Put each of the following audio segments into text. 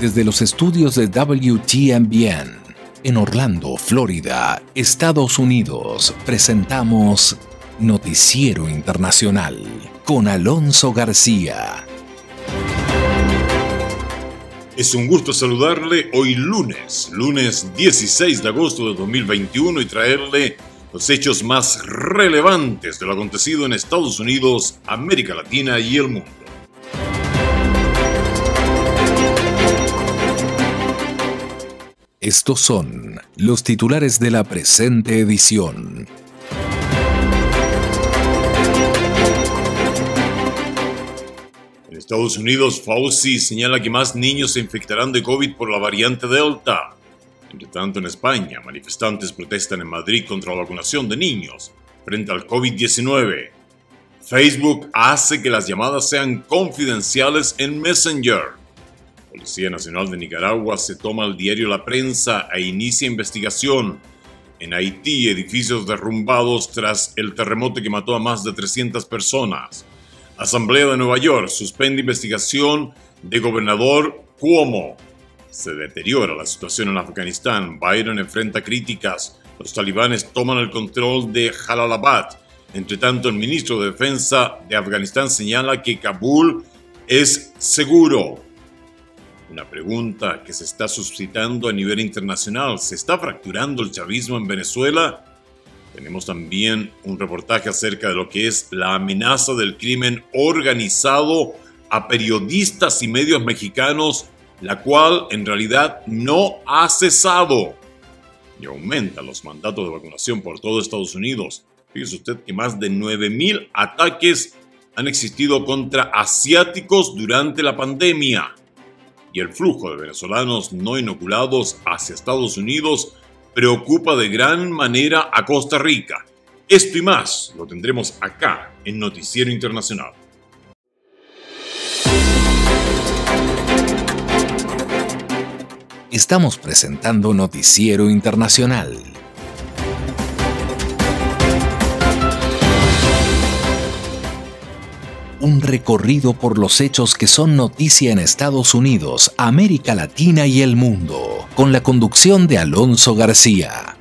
Desde los estudios de WTMBN en Orlando, Florida, Estados Unidos, presentamos Noticiero Internacional con Alonso García. Es un gusto saludarle hoy lunes, lunes 16 de agosto de 2021 y traerle los hechos más relevantes de lo acontecido en Estados Unidos, América Latina y el mundo. Estos son los titulares de la presente edición. En Estados Unidos, Fauci señala que más niños se infectarán de COVID por la variante Delta. Entre tanto, en España, manifestantes protestan en Madrid contra la vacunación de niños frente al COVID-19. Facebook hace que las llamadas sean confidenciales en Messenger. Policía Nacional de Nicaragua se toma el diario La Prensa e inicia investigación. En Haití, edificios derrumbados tras el terremoto que mató a más de 300 personas. Asamblea de Nueva York suspende investigación de gobernador Cuomo. Se deteriora la situación en Afganistán. Biden enfrenta críticas. Los talibanes toman el control de Jalalabad. Entre tanto, el ministro de Defensa de Afganistán señala que Kabul es seguro. Una pregunta que se está suscitando a nivel internacional. ¿Se está fracturando el chavismo en Venezuela? Tenemos también un reportaje acerca de lo que es la amenaza del crimen organizado a periodistas y medios mexicanos, la cual en realidad no ha cesado y aumenta los mandatos de vacunación por todo Estados Unidos. Fíjese usted que más de 9.000 ataques han existido contra asiáticos durante la pandemia el flujo de venezolanos no inoculados hacia Estados Unidos preocupa de gran manera a Costa Rica. Esto y más lo tendremos acá en Noticiero Internacional. Estamos presentando Noticiero Internacional. Un recorrido por los hechos que son noticia en Estados Unidos, América Latina y el mundo, con la conducción de Alonso García.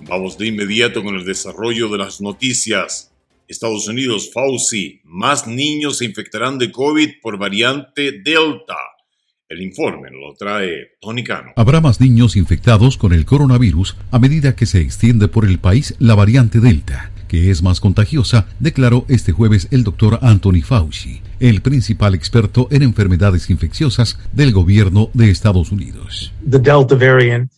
Vamos de inmediato con el desarrollo de las noticias. Estados Unidos, Fauci, más niños se infectarán de COVID por variante Delta. El informe lo trae Tony Cano. Habrá más niños infectados con el coronavirus a medida que se extiende por el país la variante Delta, que es más contagiosa, declaró este jueves el doctor Anthony Fauci, el principal experto en enfermedades infecciosas del gobierno de Estados Unidos. The Delta variant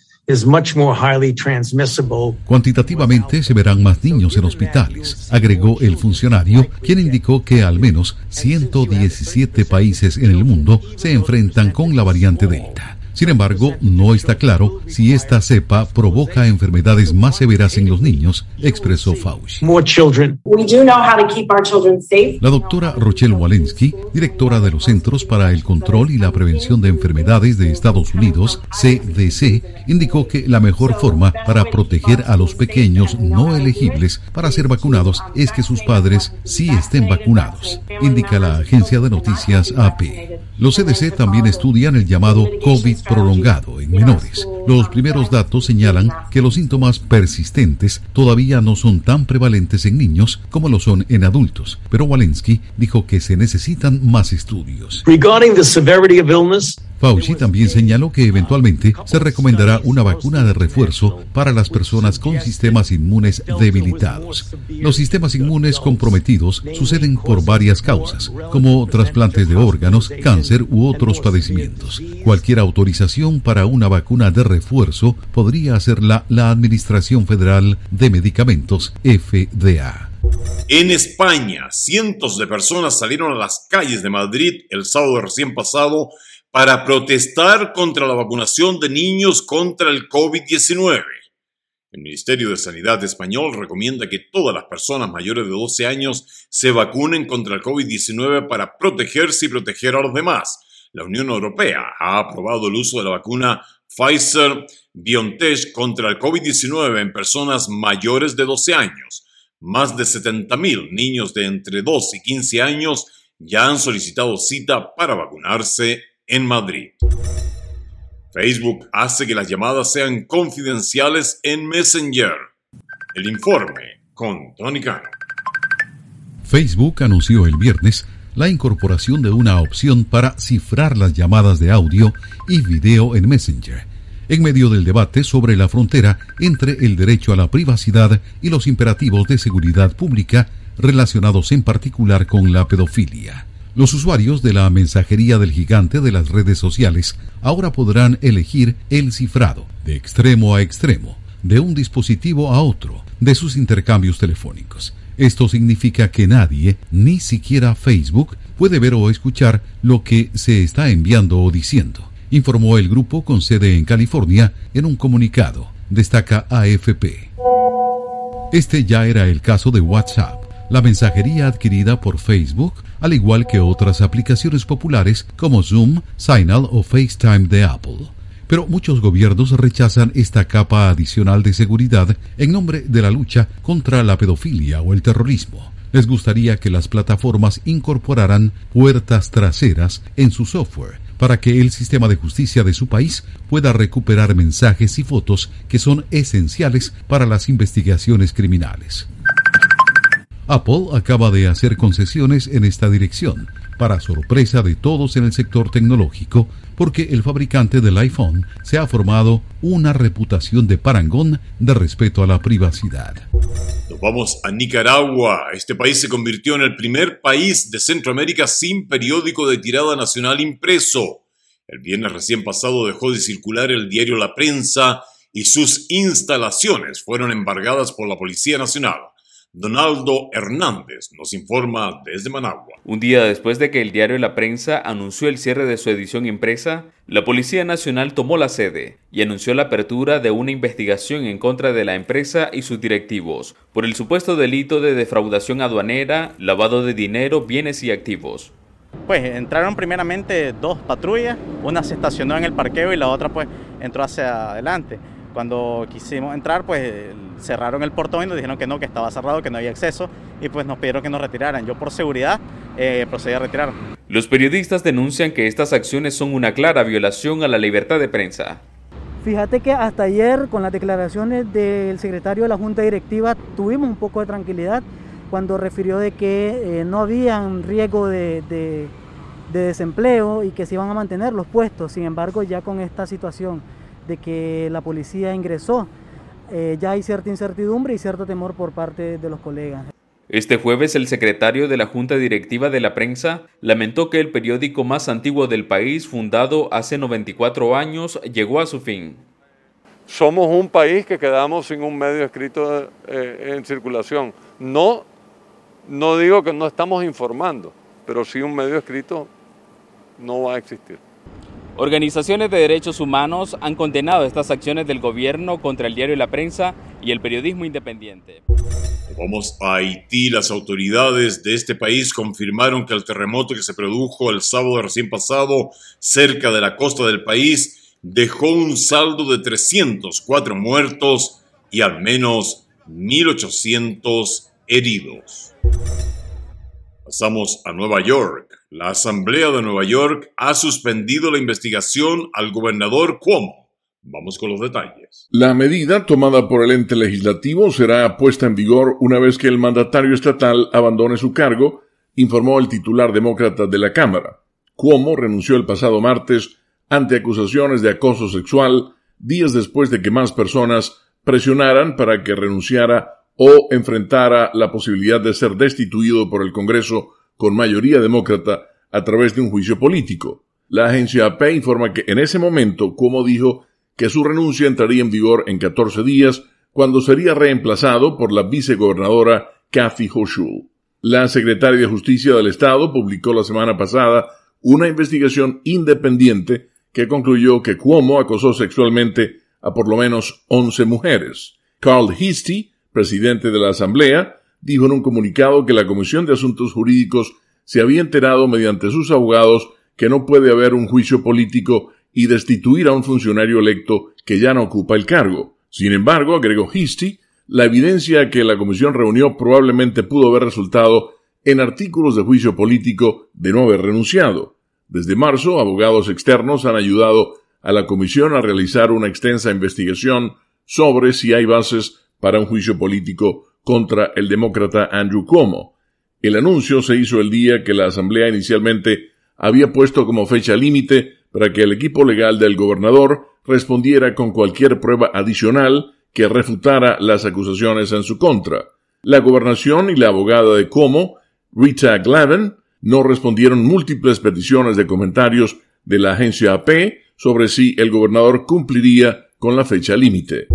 Cuantitativamente se verán más niños en hospitales, agregó el funcionario, quien indicó que al menos 117 países en el mundo se enfrentan con la variante Delta. Sin embargo, no está claro si esta cepa provoca enfermedades más severas en los niños, expresó Fauci. La doctora Rochelle Walensky, directora de los Centros para el Control y la Prevención de Enfermedades de Estados Unidos, CDC, indicó que la mejor forma para proteger a los pequeños no elegibles para ser vacunados es que sus padres sí estén vacunados, indica la agencia de noticias AP. Los CDC también estudian el llamado COVID prolongado en menores. Los primeros datos señalan que los síntomas persistentes todavía no son tan prevalentes en niños como lo son en adultos, pero Walensky dijo que se necesitan más estudios. Fauci también señaló que eventualmente se recomendará una vacuna de refuerzo para las personas con sistemas inmunes debilitados. Los sistemas inmunes comprometidos suceden por varias causas, como trasplantes de órganos, cáncer u otros padecimientos. Cualquier autorización para una vacuna de refuerzo podría hacerla la Administración Federal de Medicamentos, FDA. En España, cientos de personas salieron a las calles de Madrid el sábado recién pasado para protestar contra la vacunación de niños contra el COVID-19. El Ministerio de Sanidad español recomienda que todas las personas mayores de 12 años se vacunen contra el COVID-19 para protegerse y proteger a los demás. La Unión Europea ha aprobado el uso de la vacuna Pfizer BioNTech contra el COVID-19 en personas mayores de 12 años. más de 70.000 niños de entre 2 y 15 años ya han solicitado cita para vacunarse en Madrid. Facebook hace que las llamadas sean confidenciales en Messenger. El informe con Tony Cano. Facebook anunció el viernes la incorporación de una opción para cifrar las llamadas de audio y video en Messenger, en medio del debate sobre la frontera entre el derecho a la privacidad y los imperativos de seguridad pública relacionados en particular con la pedofilia. Los usuarios de la mensajería del gigante de las redes sociales ahora podrán elegir el cifrado de extremo a extremo, de un dispositivo a otro, de sus intercambios telefónicos. Esto significa que nadie, ni siquiera Facebook, puede ver o escuchar lo que se está enviando o diciendo, informó el grupo con sede en California en un comunicado, destaca AFP. Este ya era el caso de WhatsApp, la mensajería adquirida por Facebook, al igual que otras aplicaciones populares como Zoom, Signal o FaceTime de Apple. Pero muchos gobiernos rechazan esta capa adicional de seguridad en nombre de la lucha contra la pedofilia o el terrorismo. Les gustaría que las plataformas incorporaran puertas traseras en su software para que el sistema de justicia de su país pueda recuperar mensajes y fotos que son esenciales para las investigaciones criminales. Apple acaba de hacer concesiones en esta dirección, para sorpresa de todos en el sector tecnológico, porque el fabricante del iPhone se ha formado una reputación de parangón de respeto a la privacidad. Nos vamos a Nicaragua. Este país se convirtió en el primer país de Centroamérica sin periódico de tirada nacional impreso. El viernes recién pasado dejó de circular el diario La Prensa y sus instalaciones fueron embargadas por la Policía Nacional. Donaldo Hernández nos informa desde Managua. Un día después de que el diario La Prensa anunció el cierre de su edición impresa, la Policía Nacional tomó la sede y anunció la apertura de una investigación en contra de la empresa y sus directivos por el supuesto delito de defraudación aduanera, lavado de dinero, bienes y activos. Pues entraron primeramente dos patrullas, una se estacionó en el parqueo y la otra pues entró hacia adelante. Cuando quisimos entrar, pues cerraron el portón y nos dijeron que no, que estaba cerrado, que no había acceso y pues nos pidieron que nos retiraran. Yo por seguridad eh, procedí a retirar. Los periodistas denuncian que estas acciones son una clara violación a la libertad de prensa. Fíjate que hasta ayer con las declaraciones del secretario de la Junta Directiva tuvimos un poco de tranquilidad cuando refirió de que eh, no había riesgo de, de desempleo y que se iban a mantener los puestos. Sin embargo, ya con esta situación de que la policía ingresó. Eh, ya hay cierta incertidumbre y cierto temor por parte de los colegas. Este jueves el secretario de la Junta Directiva de la Prensa lamentó que el periódico más antiguo del país, fundado hace 94 años, llegó a su fin. Somos un país que quedamos sin un medio escrito eh, en circulación. No, no digo que no estamos informando, pero sí un medio escrito no va a existir. Organizaciones de derechos humanos han condenado estas acciones del gobierno contra el diario La Prensa y el periodismo independiente. Vamos a Haití. Las autoridades de este país confirmaron que el terremoto que se produjo el sábado recién pasado cerca de la costa del país dejó un saldo de 304 muertos y al menos 1.800 heridos. Pasamos a Nueva York. La Asamblea de Nueva York ha suspendido la investigación al gobernador Cuomo. Vamos con los detalles. La medida tomada por el ente legislativo será puesta en vigor una vez que el mandatario estatal abandone su cargo, informó el titular demócrata de la Cámara. Cuomo renunció el pasado martes ante acusaciones de acoso sexual días después de que más personas presionaran para que renunciara o enfrentara la posibilidad de ser destituido por el Congreso con mayoría demócrata a través de un juicio político. La agencia AP informa que en ese momento, como dijo, que su renuncia entraría en vigor en 14 días, cuando sería reemplazado por la vicegobernadora Kathy Hochul. La secretaria de Justicia del Estado publicó la semana pasada una investigación independiente que concluyó que Cuomo acosó sexualmente a por lo menos 11 mujeres. Carl Histy, presidente de la Asamblea, dijo en un comunicado que la Comisión de Asuntos Jurídicos se había enterado mediante sus abogados que no puede haber un juicio político y destituir a un funcionario electo que ya no ocupa el cargo. Sin embargo, agregó Histy, la evidencia que la comisión reunió probablemente pudo haber resultado en artículos de juicio político de no haber renunciado. Desde marzo, abogados externos han ayudado a la comisión a realizar una extensa investigación sobre si hay bases para un juicio político contra el demócrata Andrew Cuomo. El anuncio se hizo el día que la Asamblea inicialmente había puesto como fecha límite para que el equipo legal del gobernador respondiera con cualquier prueba adicional que refutara las acusaciones en su contra. La gobernación y la abogada de Como, Rita Glavin, no respondieron múltiples peticiones de comentarios de la agencia AP sobre si el gobernador cumpliría con la fecha límite.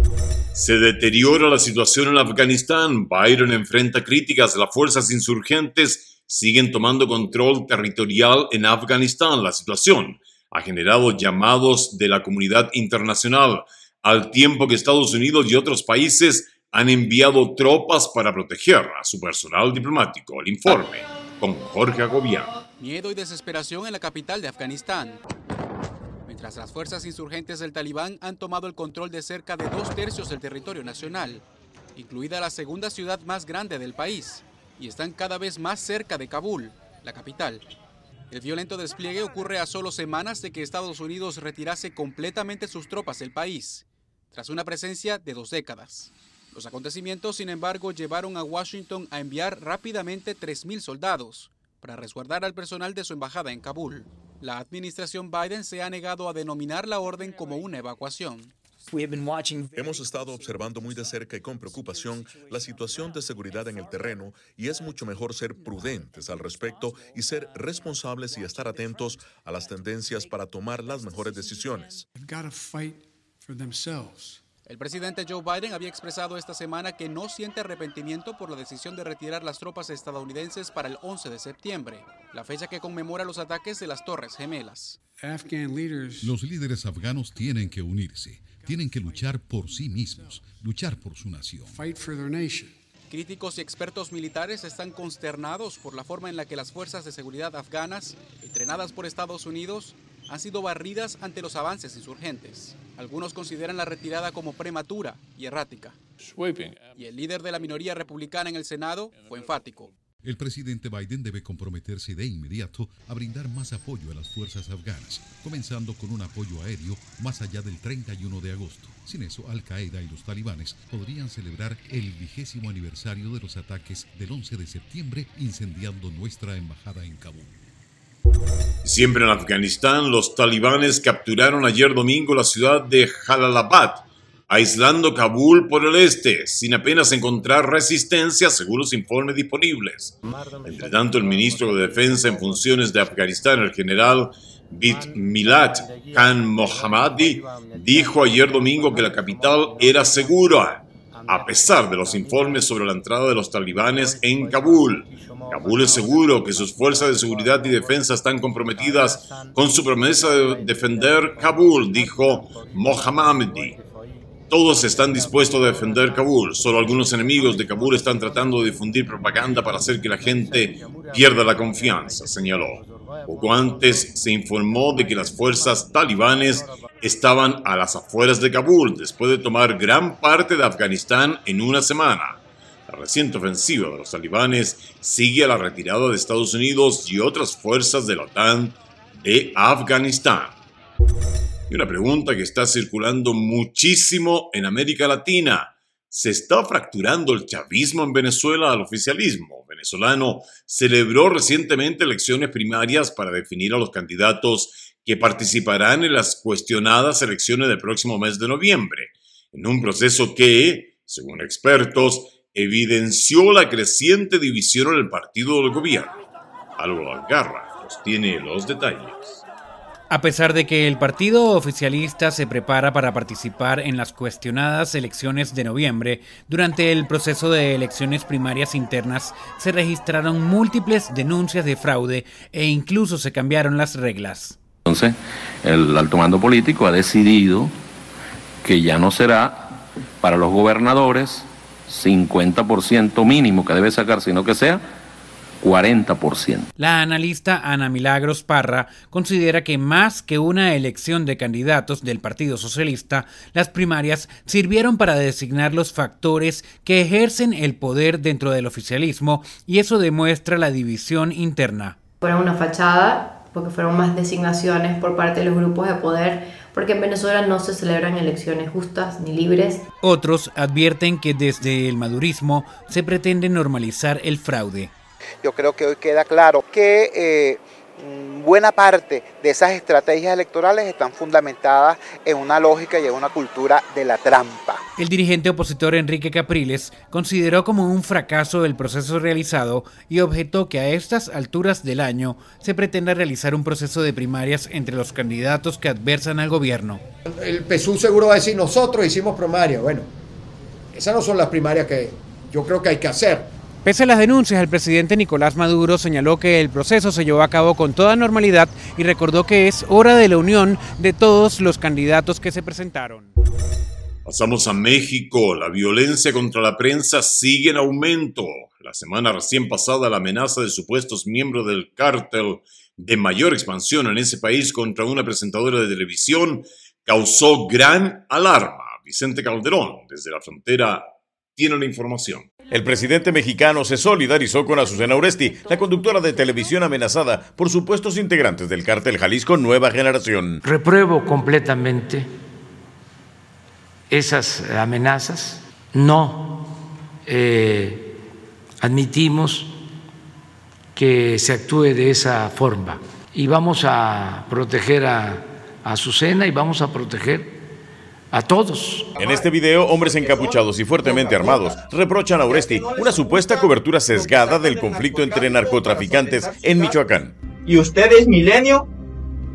Se deteriora la situación en Afganistán. Biden enfrenta críticas. Las fuerzas insurgentes siguen tomando control territorial en Afganistán. La situación ha generado llamados de la comunidad internacional al tiempo que Estados Unidos y otros países han enviado tropas para proteger a su personal diplomático. El informe con Jorge Agobián. Miedo y desesperación en la capital de Afganistán. Mientras las fuerzas insurgentes del Talibán han tomado el control de cerca de dos tercios del territorio nacional, incluida la segunda ciudad más grande del país, y están cada vez más cerca de Kabul, la capital. El violento despliegue ocurre a solo semanas de que Estados Unidos retirase completamente sus tropas del país tras una presencia de dos décadas. Los acontecimientos, sin embargo, llevaron a Washington a enviar rápidamente 3.000 soldados para resguardar al personal de su embajada en Kabul. La administración Biden se ha negado a denominar la orden como una evacuación. Hemos estado observando muy de cerca y con preocupación la situación de seguridad en el terreno y es mucho mejor ser prudentes al respecto y ser responsables y estar atentos a las tendencias para tomar las mejores decisiones. El presidente Joe Biden había expresado esta semana que no siente arrepentimiento por la decisión de retirar las tropas estadounidenses para el 11 de septiembre, la fecha que conmemora los ataques de las Torres Gemelas. Los líderes afganos tienen que unirse, tienen que luchar por sí mismos, luchar por su nación. Críticos y expertos militares están consternados por la forma en la que las fuerzas de seguridad afganas, entrenadas por Estados Unidos, han sido barridas ante los avances insurgentes. Algunos consideran la retirada como prematura y errática. Y el líder de la minoría republicana en el Senado fue enfático. El presidente Biden debe comprometerse de inmediato a brindar más apoyo a las fuerzas afganas, comenzando con un apoyo aéreo más allá del 31 de agosto. Sin eso, Al-Qaeda y los talibanes podrían celebrar el vigésimo aniversario de los ataques del 11 de septiembre incendiando nuestra embajada en Kabul. Siempre en Afganistán, los talibanes capturaron ayer domingo la ciudad de Jalalabad, aislando Kabul por el este, sin apenas encontrar resistencia según los informes disponibles. Entre tanto, el ministro de Defensa en funciones de Afganistán, el general Bit Khan Mohammadi, dijo ayer domingo que la capital era segura, a pesar de los informes sobre la entrada de los talibanes en Kabul. Kabul es seguro que sus fuerzas de seguridad y defensa están comprometidas con su promesa de defender Kabul, dijo Mohammadi. Todos están dispuestos a defender Kabul, solo algunos enemigos de Kabul están tratando de difundir propaganda para hacer que la gente pierda la confianza, señaló. Poco antes se informó de que las fuerzas talibanes estaban a las afueras de Kabul después de tomar gran parte de Afganistán en una semana. La reciente ofensiva de los talibanes sigue a la retirada de Estados Unidos y otras fuerzas de la OTAN de Afganistán. Y una pregunta que está circulando muchísimo en América Latina. ¿Se está fracturando el chavismo en Venezuela al oficialismo venezolano? Celebró recientemente elecciones primarias para definir a los candidatos que participarán en las cuestionadas elecciones del próximo mes de noviembre, en un proceso que, según expertos, evidenció la creciente división en el partido del gobierno. Álvaro Algarra nos tiene los detalles. A pesar de que el partido oficialista se prepara para participar en las cuestionadas elecciones de noviembre, durante el proceso de elecciones primarias internas se registraron múltiples denuncias de fraude e incluso se cambiaron las reglas. Entonces, el alto mando político ha decidido que ya no será para los gobernadores 50% mínimo que debe sacar, sino que sea 40%. La analista Ana Milagros Parra considera que más que una elección de candidatos del Partido Socialista, las primarias sirvieron para designar los factores que ejercen el poder dentro del oficialismo y eso demuestra la división interna. Fueron una fachada porque fueron más designaciones por parte de los grupos de poder, porque en Venezuela no se celebran elecciones justas ni libres. Otros advierten que desde el madurismo se pretende normalizar el fraude. Yo creo que hoy queda claro que eh, buena parte de esas estrategias electorales están fundamentadas en una lógica y en una cultura de la trampa. El dirigente opositor Enrique Capriles consideró como un fracaso el proceso realizado y objetó que a estas alturas del año se pretenda realizar un proceso de primarias entre los candidatos que adversan al gobierno. El PSUV seguro va a decir, nosotros hicimos primaria. Bueno, esas no son las primarias que yo creo que hay que hacer. Pese a las denuncias, el presidente Nicolás Maduro señaló que el proceso se llevó a cabo con toda normalidad y recordó que es hora de la unión de todos los candidatos que se presentaron. Pasamos a México. La violencia contra la prensa sigue en aumento. La semana recién pasada, la amenaza de supuestos miembros del cártel de mayor expansión en ese país contra una presentadora de televisión causó gran alarma. Vicente Calderón, desde la frontera, tiene la información. El presidente mexicano se solidarizó con Azucena Oresti, la conductora de televisión amenazada por supuestos integrantes del cártel Jalisco Nueva Generación. Repruebo completamente esas amenazas. No eh, admitimos que se actúe de esa forma. Y vamos a proteger a Azucena y vamos a proteger a todos. En este video, hombres encapuchados y fuertemente armados reprochan a Oresti una supuesta cobertura sesgada del conflicto entre narcotraficantes en Michoacán. Y ustedes, milenio,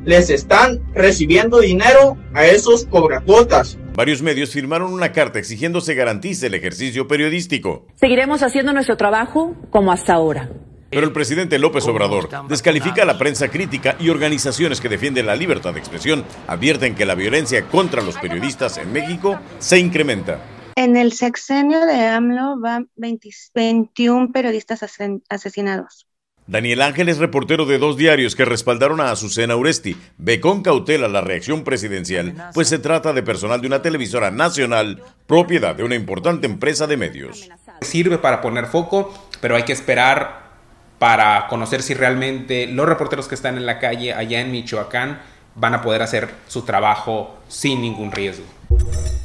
les están recibiendo dinero a esos cobracuotas. Varios medios firmaron una carta exigiendo se garantice el ejercicio periodístico. Seguiremos haciendo nuestro trabajo como hasta ahora. Pero el presidente López Obrador descalifica a la prensa crítica y organizaciones que defienden la libertad de expresión advierten que la violencia contra los periodistas en México se incrementa. En el sexenio de AMLO van 21 periodistas asesinados. Daniel Ángel es reportero de dos diarios que respaldaron a Azucena Uresti. Ve con cautela la reacción presidencial, pues se trata de personal de una televisora nacional, propiedad de una importante empresa de medios. Sirve para poner foco, pero hay que esperar para conocer si realmente los reporteros que están en la calle allá en Michoacán van a poder hacer su trabajo sin ningún riesgo.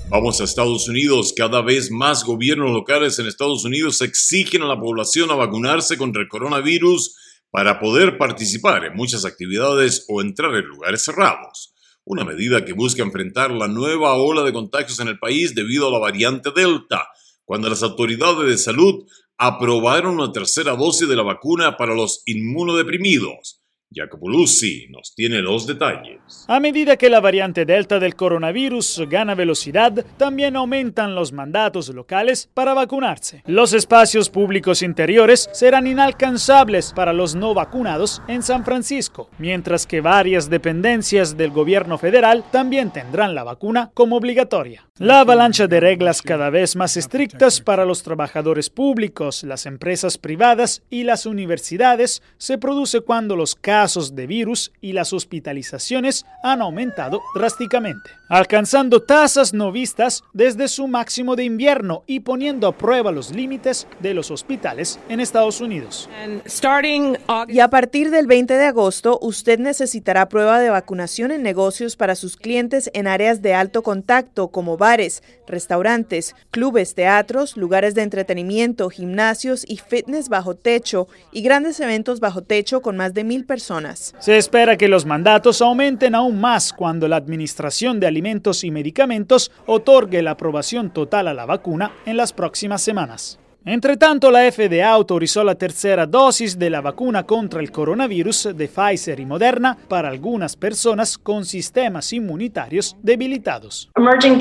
Vamos a Estados Unidos. Cada vez más gobiernos locales en Estados Unidos exigen a la población a vacunarse contra el coronavirus para poder participar en muchas actividades o entrar en lugares cerrados. Una medida que busca enfrentar la nueva ola de contagios en el país debido a la variante Delta, cuando las autoridades de salud aprobaron una tercera dosis de la vacuna para los inmunodeprimidos. Jacopo Luzzi nos tiene los detalles. A medida que la variante Delta del coronavirus gana velocidad, también aumentan los mandatos locales para vacunarse. Los espacios públicos interiores serán inalcanzables para los no vacunados en San Francisco, mientras que varias dependencias del gobierno federal también tendrán la vacuna como obligatoria. La avalancha de reglas cada vez más estrictas para los trabajadores públicos, las empresas privadas y las universidades se produce cuando los casos de virus y las hospitalizaciones han aumentado drásticamente, alcanzando tasas no vistas desde su máximo de invierno y poniendo a prueba los límites de los hospitales en Estados Unidos. Y a partir del 20 de agosto, usted necesitará prueba de vacunación en negocios para sus clientes en áreas de alto contacto como bares, restaurantes, clubes, teatros, lugares de entretenimiento, gimnasios y fitness bajo techo y grandes eventos bajo techo con más de mil personas. Se espera que los mandatos aumenten aún más cuando la Administración de Alimentos y Medicamentos otorgue la aprobación total a la vacuna en las próximas semanas. Entre tanto, la FDA autorizó la tercera dosis de la vacuna contra el coronavirus de Pfizer y Moderna para algunas personas con sistemas inmunitarios debilitados.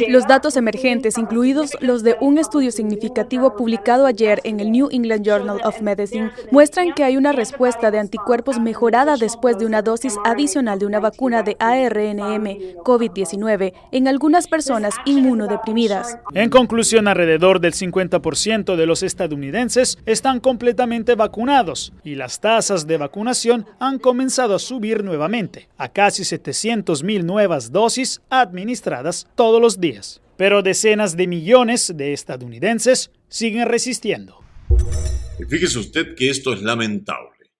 Los datos emergentes, incluidos los de un estudio significativo publicado ayer en el New England Journal of Medicine, muestran que hay una respuesta de anticuerpos mejorada después de una dosis adicional de una vacuna de ARNM COVID-19 en algunas personas inmunodeprimidas. En conclusión, alrededor del 50% de los estadounidenses están completamente vacunados y las tasas de vacunación han comenzado a subir nuevamente, a casi 700 mil nuevas dosis administradas todos los días. Pero decenas de millones de estadounidenses siguen resistiendo. fíjese usted que esto es lamentable.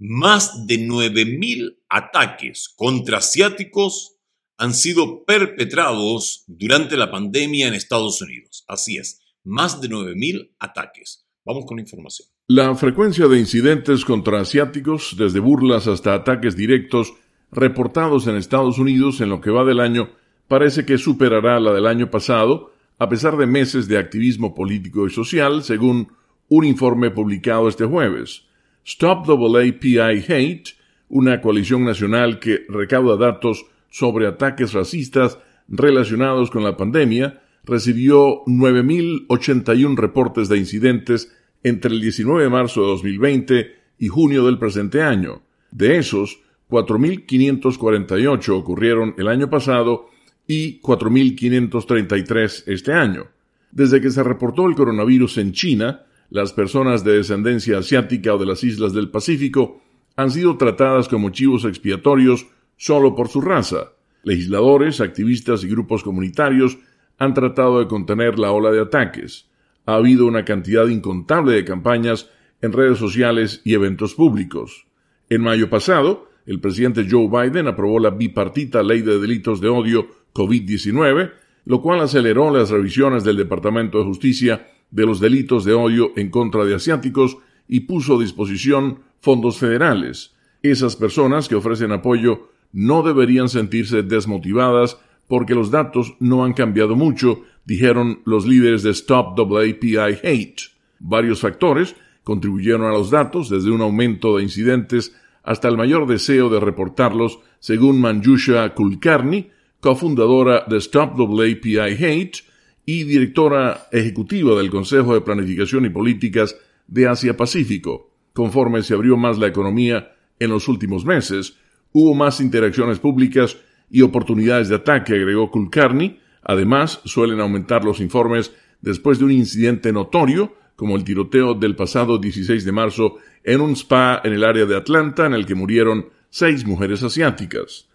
Más de 9.000 ataques contra asiáticos han sido perpetrados durante la pandemia en Estados Unidos. Así es, más de 9.000 ataques. Vamos con información. La frecuencia de incidentes contra asiáticos, desde burlas hasta ataques directos, reportados en Estados Unidos en lo que va del año, parece que superará la del año pasado, a pesar de meses de activismo político y social, según un informe publicado este jueves. Stop AAPI Hate, una coalición nacional que recauda datos sobre ataques racistas relacionados con la pandemia, recibió 9.081 reportes de incidentes entre el 19 de marzo de 2020 y junio del presente año. De esos, 4.548 ocurrieron el año pasado y 4.533 este año. Desde que se reportó el coronavirus en China, las personas de descendencia asiática o de las islas del Pacífico han sido tratadas como chivos expiatorios solo por su raza. Legisladores, activistas y grupos comunitarios han tratado de contener la ola de ataques. Ha habido una cantidad incontable de campañas en redes sociales y eventos públicos. En mayo pasado, el presidente Joe Biden aprobó la bipartita Ley de Delitos de Odio COVID-19, lo cual aceleró las revisiones del Departamento de Justicia de los delitos de odio en contra de asiáticos y puso a disposición fondos federales. Esas personas que ofrecen apoyo no deberían sentirse desmotivadas porque los datos no han cambiado mucho, dijeron los líderes de Stop WAPI Hate. Varios factores contribuyeron a los datos, desde un aumento de incidentes hasta el mayor deseo de reportarlos, según Manjusha Kulkarni, cofundadora de Stop WAPI Hate y directora ejecutiva del Consejo de Planificación y Políticas de Asia-Pacífico. Conforme se abrió más la economía en los últimos meses, hubo más interacciones públicas y oportunidades de ataque, agregó Kulkarni. Además, suelen aumentar los informes después de un incidente notorio, como el tiroteo del pasado 16 de marzo en un spa en el área de Atlanta, en el que murieron seis mujeres asiáticas.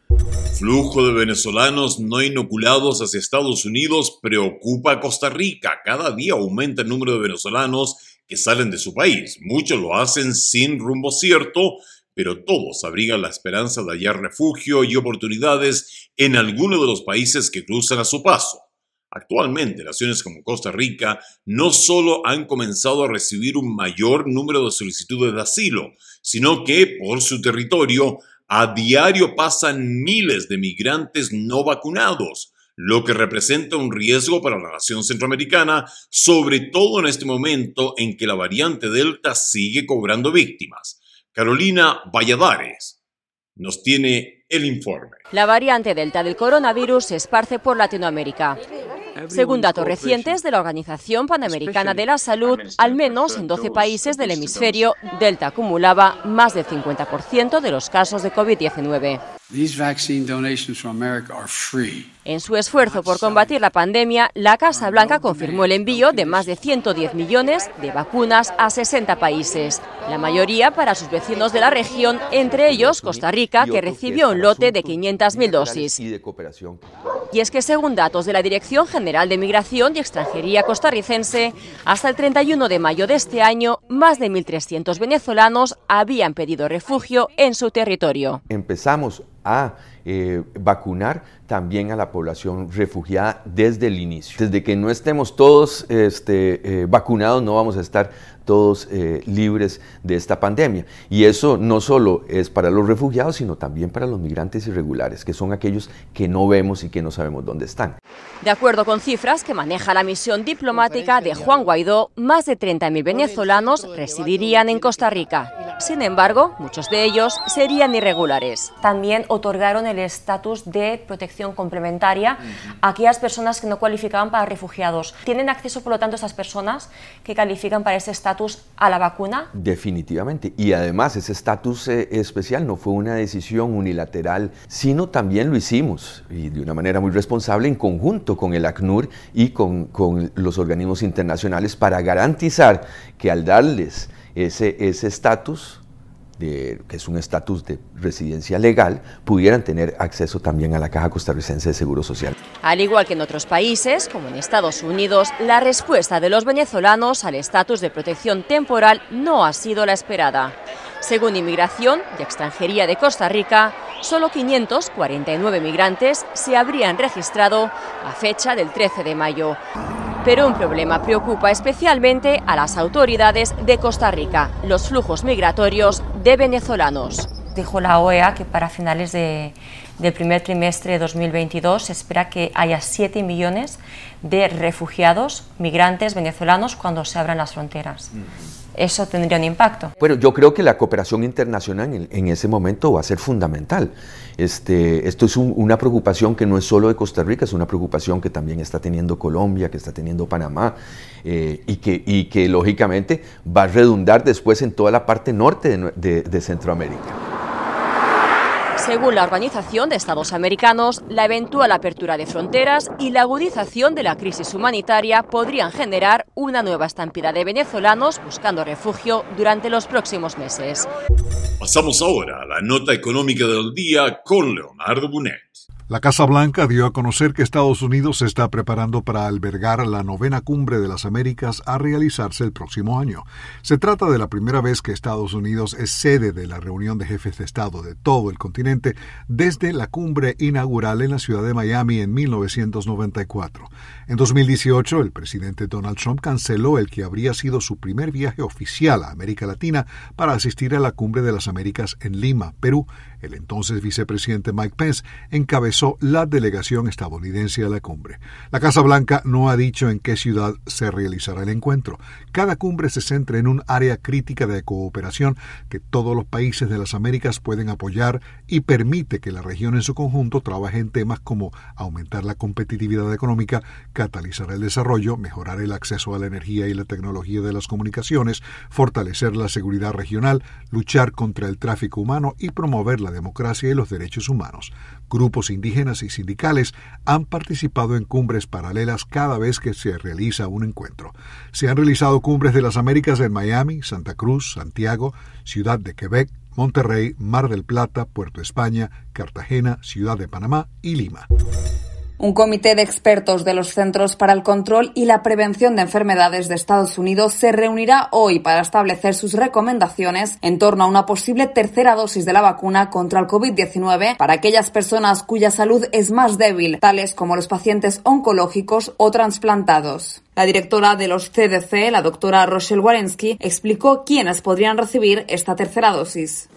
Flujo de venezolanos no inoculados hacia Estados Unidos preocupa a Costa Rica. Cada día aumenta el número de venezolanos que salen de su país. Muchos lo hacen sin rumbo cierto, pero todos abrigan la esperanza de hallar refugio y oportunidades en alguno de los países que cruzan a su paso. Actualmente, naciones como Costa Rica no solo han comenzado a recibir un mayor número de solicitudes de asilo, sino que por su territorio a diario pasan miles de migrantes no vacunados, lo que representa un riesgo para la nación centroamericana, sobre todo en este momento en que la variante Delta sigue cobrando víctimas. Carolina Valladares nos tiene el informe. La variante Delta del coronavirus se esparce por Latinoamérica. Según datos recientes de la Organización Panamericana de la Salud, al menos en 12 países del hemisferio, Delta acumulaba más del 50% de los casos de COVID-19. En su esfuerzo por combatir la pandemia, la Casa Blanca confirmó el envío de más de 110 millones de vacunas a 60 países, la mayoría para sus vecinos de la región, entre ellos Costa Rica, que recibió un lote de 500.000 dosis. Y es que según datos de la Dirección General de Migración y Extranjería costarricense, hasta el 31 de mayo de este año, más de 1.300 venezolanos habían pedido refugio en su territorio. Empezamos a eh, vacunar también a la población refugiada desde el inicio. Desde que no estemos todos este, eh, vacunados, no vamos a estar todos eh, libres de esta pandemia. Y eso no solo es para los refugiados, sino también para los migrantes irregulares, que son aquellos que no vemos y que no sabemos dónde están. De acuerdo con cifras que maneja la misión diplomática de Juan Guaidó, más de 30.000 venezolanos residirían en Costa Rica. Sin embargo, muchos de ellos serían irregulares. También otorgaron el estatus de protección complementaria a aquellas personas que no cualificaban para refugiados. ¿Tienen acceso, por lo tanto, esas personas que califican para ese estatus a la vacuna? Definitivamente. Y además ese estatus eh, especial no fue una decisión unilateral, sino también lo hicimos, y de una manera muy responsable, en conjunto con el ACNUR y con, con los organismos internacionales para garantizar que al darles ese estatus, que es un estatus de residencia legal, pudieran tener acceso también a la Caja Costarricense de Seguro Social. Al igual que en otros países, como en Estados Unidos, la respuesta de los venezolanos al estatus de protección temporal no ha sido la esperada. Según Inmigración y Extranjería de Costa Rica, solo 549 migrantes se habrían registrado a fecha del 13 de mayo. Pero un problema preocupa especialmente a las autoridades de Costa Rica, los flujos migratorios de venezolanos. Dijo la OEA que para finales de, del primer trimestre de 2022 se espera que haya 7 millones de refugiados, migrantes venezolanos cuando se abran las fronteras eso tendría un impacto. Bueno, yo creo que la cooperación internacional en, ese momento va a ser fundamental. Este, esto es una preocupación que no es solo de Costa Rica, es una preocupación que también está teniendo Colombia, que está teniendo Panamá, eh, y, que, y que lógicamente va a redundar después en toda la parte norte de Centroamérica. Según la Organización de Estados Americanos, la eventual apertura de fronteras y la agudización de la crisis humanitaria podrían generar una nueva estampida de venezolanos buscando refugio durante los próximos meses. Pasamos ahora a la nota económica del día con Leonardo Bunet. La Casa Blanca dio a conocer que Estados Unidos se está preparando para albergar la novena cumbre de las Américas a realizarse el próximo año. Se trata de la primera vez que Estados Unidos es sede de la reunión de jefes de Estado de todo el continente desde la cumbre inaugural en la ciudad de Miami en 1994. En 2018, el presidente Donald Trump canceló el que habría sido su primer viaje oficial a América Latina para asistir a la cumbre de las Américas en Lima, Perú, el entonces vicepresidente Mike Pence encabezó la delegación estadounidense a la cumbre. La Casa Blanca no ha dicho en qué ciudad se realizará el encuentro. Cada cumbre se centra en un área crítica de cooperación que todos los países de las Américas pueden apoyar y permite que la región en su conjunto trabaje en temas como aumentar la competitividad económica, catalizar el desarrollo, mejorar el acceso a la energía y la tecnología de las comunicaciones, fortalecer la seguridad regional, luchar contra el tráfico humano y promover la democracia y los derechos humanos. Grupos indígenas y sindicales han participado en cumbres paralelas cada vez que se realiza un encuentro. Se han realizado cumbres de las Américas en Miami, Santa Cruz, Santiago, Ciudad de Quebec, Monterrey, Mar del Plata, Puerto España, Cartagena, Ciudad de Panamá y Lima. Un comité de expertos de los Centros para el Control y la Prevención de Enfermedades de Estados Unidos se reunirá hoy para establecer sus recomendaciones en torno a una posible tercera dosis de la vacuna contra el COVID-19 para aquellas personas cuya salud es más débil, tales como los pacientes oncológicos o trasplantados. La directora de los CDC, la doctora Rochelle Walensky, explicó quiénes podrían recibir esta tercera dosis.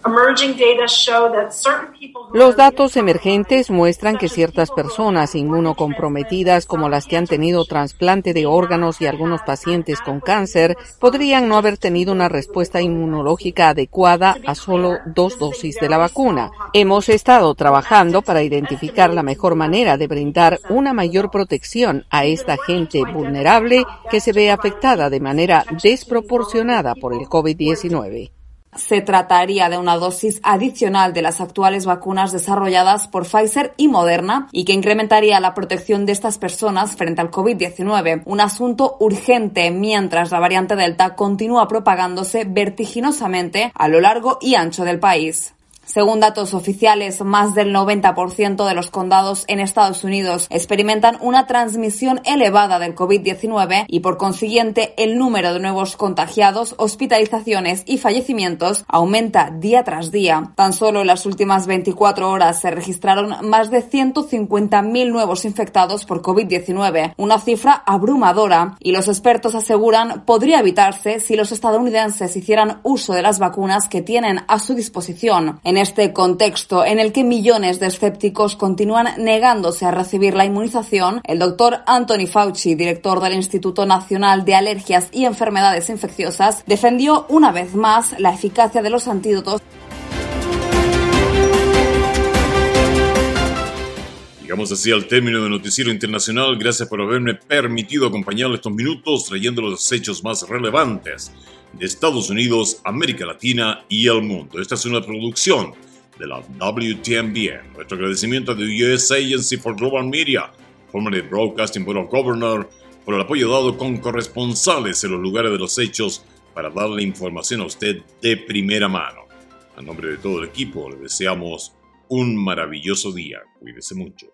Los datos emergentes muestran que ciertas personas inmunocomprometidas, como las que han tenido trasplante de órganos y algunos pacientes con cáncer, podrían no haber tenido una respuesta inmunológica adecuada a solo dos dosis de la vacuna. Hemos estado trabajando para identificar la mejor manera de brindar una mayor protección a esta gente vulnerable que se ve afectada de manera desproporcionada por el COVID-19. Se trataría de una dosis adicional de las actuales vacunas desarrolladas por Pfizer y Moderna y que incrementaría la protección de estas personas frente al COVID-19, un asunto urgente mientras la variante Delta continúa propagándose vertiginosamente a lo largo y ancho del país. Según datos oficiales, más del 90% de los condados en Estados Unidos experimentan una transmisión elevada del COVID-19 y por consiguiente el número de nuevos contagiados, hospitalizaciones y fallecimientos aumenta día tras día. Tan solo en las últimas 24 horas se registraron más de 150.000 nuevos infectados por COVID-19, una cifra abrumadora y los expertos aseguran podría evitarse si los estadounidenses hicieran uso de las vacunas que tienen a su disposición. Este contexto en el que millones de escépticos continúan negándose a recibir la inmunización, el doctor Anthony Fauci, director del Instituto Nacional de Alergias y Enfermedades Infecciosas, defendió una vez más la eficacia de los antídotos Llegamos así al término del Noticiero Internacional. Gracias por haberme permitido acompañarle estos minutos trayendo los hechos más relevantes de Estados Unidos, América Latina y el mundo. Esta es una producción de la WTMBN. Nuestro agradecimiento a the US Agency for Global Media, formerly Broadcasting Board of Governors, por el apoyo dado con corresponsales en los lugares de los hechos para darle información a usted de primera mano. A nombre de todo el equipo, le deseamos un maravilloso día. Cuídese mucho.